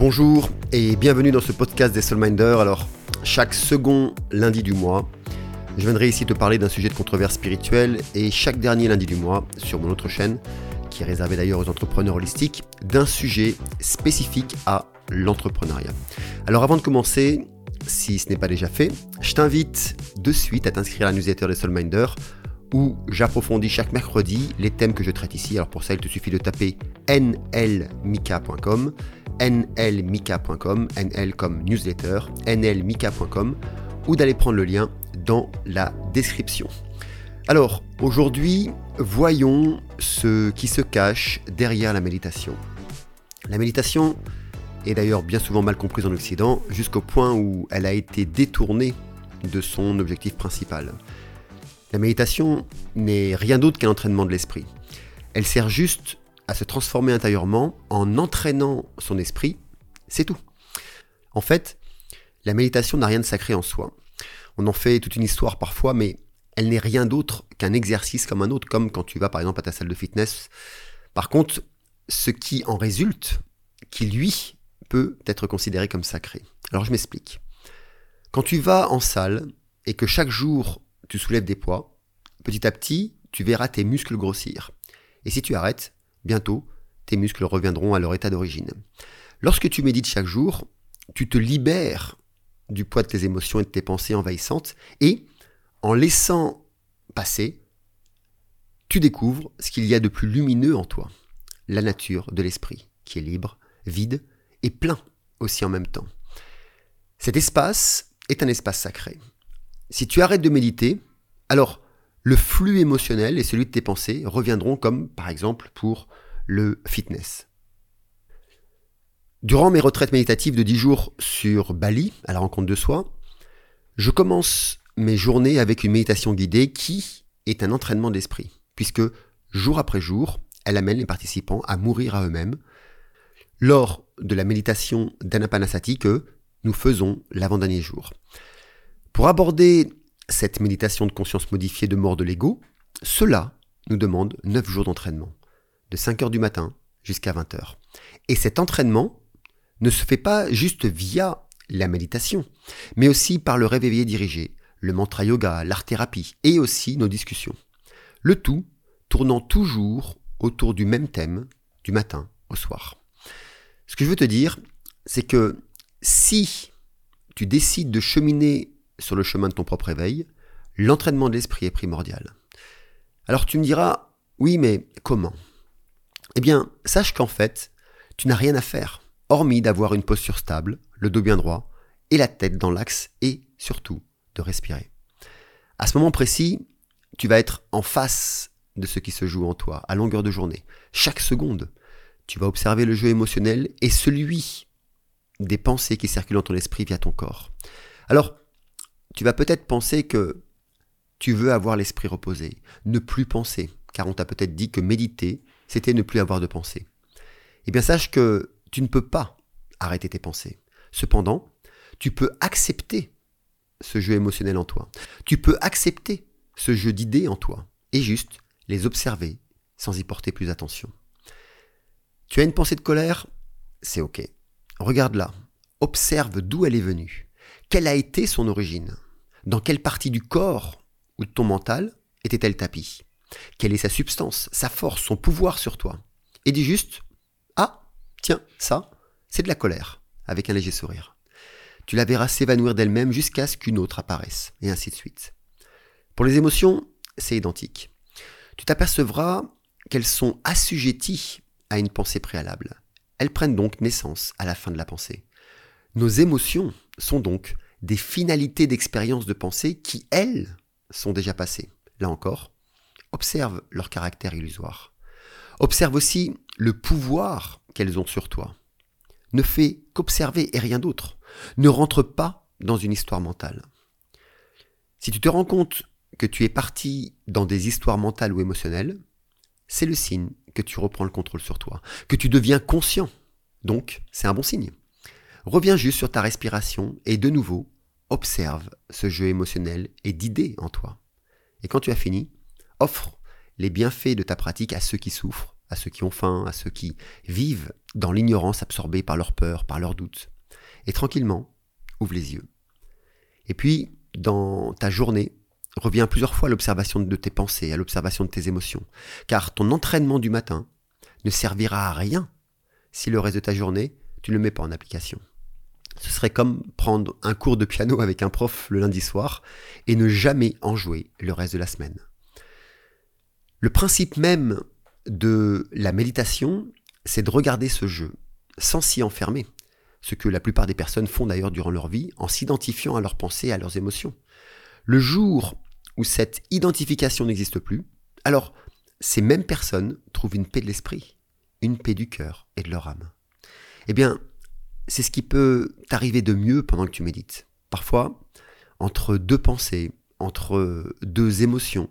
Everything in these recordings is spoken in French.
Bonjour et bienvenue dans ce podcast des Soulminders. Alors, chaque second lundi du mois, je viendrai ici te parler d'un sujet de controverse spirituelle et chaque dernier lundi du mois, sur mon autre chaîne, qui est réservée d'ailleurs aux entrepreneurs holistiques, d'un sujet spécifique à l'entrepreneuriat. Alors avant de commencer, si ce n'est pas déjà fait, je t'invite de suite à t'inscrire à la newsletter des Soulminders où j'approfondis chaque mercredi les thèmes que je traite ici. Alors pour ça, il te suffit de taper nlmika.com nlmika.com, nl newsletter, nlmika.com, ou d'aller prendre le lien dans la description. Alors, aujourd'hui, voyons ce qui se cache derrière la méditation. La méditation est d'ailleurs bien souvent mal comprise en Occident, jusqu'au point où elle a été détournée de son objectif principal. La méditation n'est rien d'autre qu'un entraînement de l'esprit. Elle sert juste à se transformer intérieurement en entraînant son esprit, c'est tout. En fait, la méditation n'a rien de sacré en soi. On en fait toute une histoire parfois, mais elle n'est rien d'autre qu'un exercice comme un autre, comme quand tu vas par exemple à ta salle de fitness. Par contre, ce qui en résulte, qui lui peut être considéré comme sacré. Alors je m'explique. Quand tu vas en salle et que chaque jour tu soulèves des poids, petit à petit, tu verras tes muscles grossir. Et si tu arrêtes, bientôt, tes muscles reviendront à leur état d'origine. Lorsque tu médites chaque jour, tu te libères du poids de tes émotions et de tes pensées envahissantes, et en laissant passer, tu découvres ce qu'il y a de plus lumineux en toi, la nature de l'esprit, qui est libre, vide et plein aussi en même temps. Cet espace est un espace sacré. Si tu arrêtes de méditer, alors le flux émotionnel et celui de tes pensées reviendront comme par exemple pour le fitness. Durant mes retraites méditatives de 10 jours sur Bali, à la rencontre de soi, je commence mes journées avec une méditation guidée qui est un entraînement d'esprit, puisque jour après jour, elle amène les participants à mourir à eux-mêmes lors de la méditation d'Anapanasati que nous faisons l'avant-dernier jour. Pour aborder cette méditation de conscience modifiée de mort de l'ego, cela nous demande 9 jours d'entraînement, de 5 heures du matin jusqu'à 20 heures. Et cet entraînement ne se fait pas juste via la méditation, mais aussi par le rêve éveillé dirigé, le mantra yoga, l'art-thérapie et aussi nos discussions. Le tout tournant toujours autour du même thème, du matin au soir. Ce que je veux te dire, c'est que si tu décides de cheminer sur le chemin de ton propre éveil, l'entraînement de l'esprit est primordial. Alors tu me diras, oui, mais comment? Eh bien, sache qu'en fait, tu n'as rien à faire, hormis d'avoir une posture stable, le dos bien droit, et la tête dans l'axe, et surtout de respirer. À ce moment précis, tu vas être en face de ce qui se joue en toi, à longueur de journée. Chaque seconde, tu vas observer le jeu émotionnel et celui des pensées qui circulent dans ton esprit via ton corps. Alors, tu vas peut-être penser que tu veux avoir l'esprit reposé, ne plus penser, car on t'a peut-être dit que méditer, c'était ne plus avoir de pensée. Eh bien, sache que tu ne peux pas arrêter tes pensées. Cependant, tu peux accepter ce jeu émotionnel en toi. Tu peux accepter ce jeu d'idées en toi et juste les observer sans y porter plus attention. Tu as une pensée de colère? C'est ok. Regarde-la. Observe d'où elle est venue. Quelle a été son origine? Dans quelle partie du corps ou de ton mental était-elle tapie? Quelle est sa substance, sa force, son pouvoir sur toi? Et dis juste Ah, tiens, ça, c'est de la colère, avec un léger sourire. Tu la verras s'évanouir d'elle-même jusqu'à ce qu'une autre apparaisse, et ainsi de suite. Pour les émotions, c'est identique. Tu t'apercevras qu'elles sont assujetties à une pensée préalable. Elles prennent donc naissance à la fin de la pensée. Nos émotions sont donc des finalités d'expérience de pensée qui, elles, sont déjà passées. Là encore, observe leur caractère illusoire. Observe aussi le pouvoir qu'elles ont sur toi. Ne fais qu'observer et rien d'autre. Ne rentre pas dans une histoire mentale. Si tu te rends compte que tu es parti dans des histoires mentales ou émotionnelles, c'est le signe que tu reprends le contrôle sur toi, que tu deviens conscient. Donc, c'est un bon signe. Reviens juste sur ta respiration et de nouveau, observe ce jeu émotionnel et d'idées en toi. Et quand tu as fini, offre les bienfaits de ta pratique à ceux qui souffrent à ceux qui ont faim, à ceux qui vivent dans l'ignorance absorbée par leur peur, par leurs doutes. Et tranquillement, ouvre les yeux. Et puis, dans ta journée, reviens plusieurs fois à l'observation de tes pensées, à l'observation de tes émotions. Car ton entraînement du matin ne servira à rien si le reste de ta journée, tu ne le mets pas en application. Ce serait comme prendre un cours de piano avec un prof le lundi soir et ne jamais en jouer le reste de la semaine. Le principe même de la méditation, c'est de regarder ce jeu sans s'y enfermer, ce que la plupart des personnes font d'ailleurs durant leur vie en s'identifiant à leurs pensées et à leurs émotions. Le jour où cette identification n'existe plus, alors ces mêmes personnes trouvent une paix de l'esprit, une paix du cœur et de leur âme. Eh bien, c'est ce qui peut t'arriver de mieux pendant que tu médites. Parfois, entre deux pensées, entre deux émotions,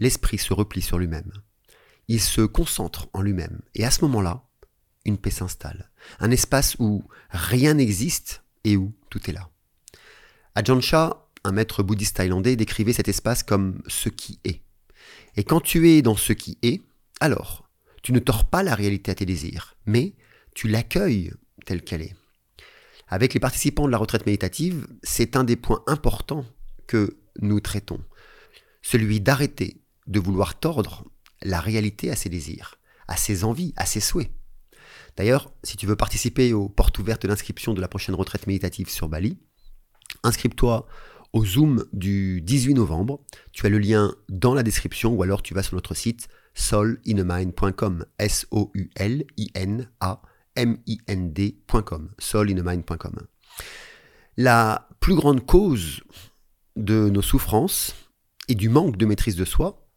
l'esprit se replie sur lui-même. Il se concentre en lui-même. Et à ce moment-là, une paix s'installe. Un espace où rien n'existe et où tout est là. Ajahn Chah, un maître bouddhiste thaïlandais, décrivait cet espace comme ce qui est. Et quand tu es dans ce qui est, alors, tu ne tords pas la réalité à tes désirs, mais tu l'accueilles telle qu'elle est. Avec les participants de la retraite méditative, c'est un des points importants que nous traitons. Celui d'arrêter de vouloir tordre la réalité à ses désirs, à ses envies, à ses souhaits. D'ailleurs, si tu veux participer aux portes ouvertes d'inscription de la prochaine retraite méditative sur Bali, inscris-toi au Zoom du 18 novembre. Tu as le lien dans la description ou alors tu vas sur notre site solineMind.com. S-O-U-L-I-N-A-M-I-N-D.com. La plus grande cause de nos souffrances et du manque de maîtrise de soi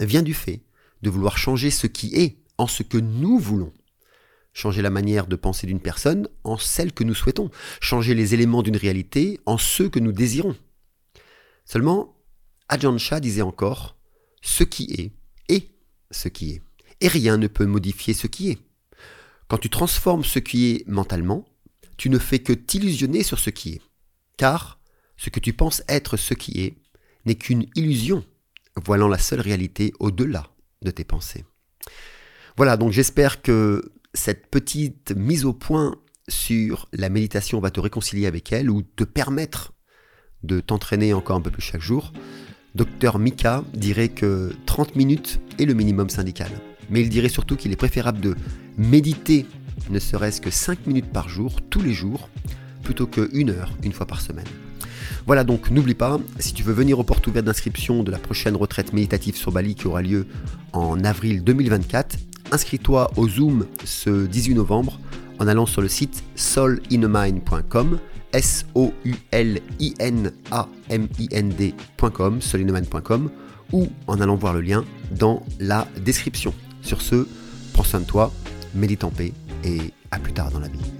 vient du fait de vouloir changer ce qui est en ce que nous voulons. Changer la manière de penser d'une personne en celle que nous souhaitons. Changer les éléments d'une réalité en ceux que nous désirons. Seulement, Ajahn Chah disait encore, ce qui est est ce qui est. Et rien ne peut modifier ce qui est. Quand tu transformes ce qui est mentalement, tu ne fais que t'illusionner sur ce qui est. Car ce que tu penses être ce qui est n'est qu'une illusion, voilant la seule réalité au-delà de tes pensées. Voilà, donc j'espère que cette petite mise au point sur la méditation va te réconcilier avec elle ou te permettre de t'entraîner encore un peu plus chaque jour. Docteur Mika dirait que 30 minutes est le minimum syndical. Mais il dirait surtout qu'il est préférable de méditer ne serait-ce que 5 minutes par jour, tous les jours, plutôt que une heure, une fois par semaine. Voilà donc n'oublie pas, si tu veux venir aux portes ouvertes d'inscription de la prochaine retraite méditative sur Bali qui aura lieu en avril 2024, inscris-toi au Zoom ce 18 novembre en allant sur le site solinamind.com S-O-U-L-I-N-A-M-I-N-D.com, solinamind.com ou en allant voir le lien dans la description. Sur ce, prends soin de toi, médite en paix et à plus tard dans la vie.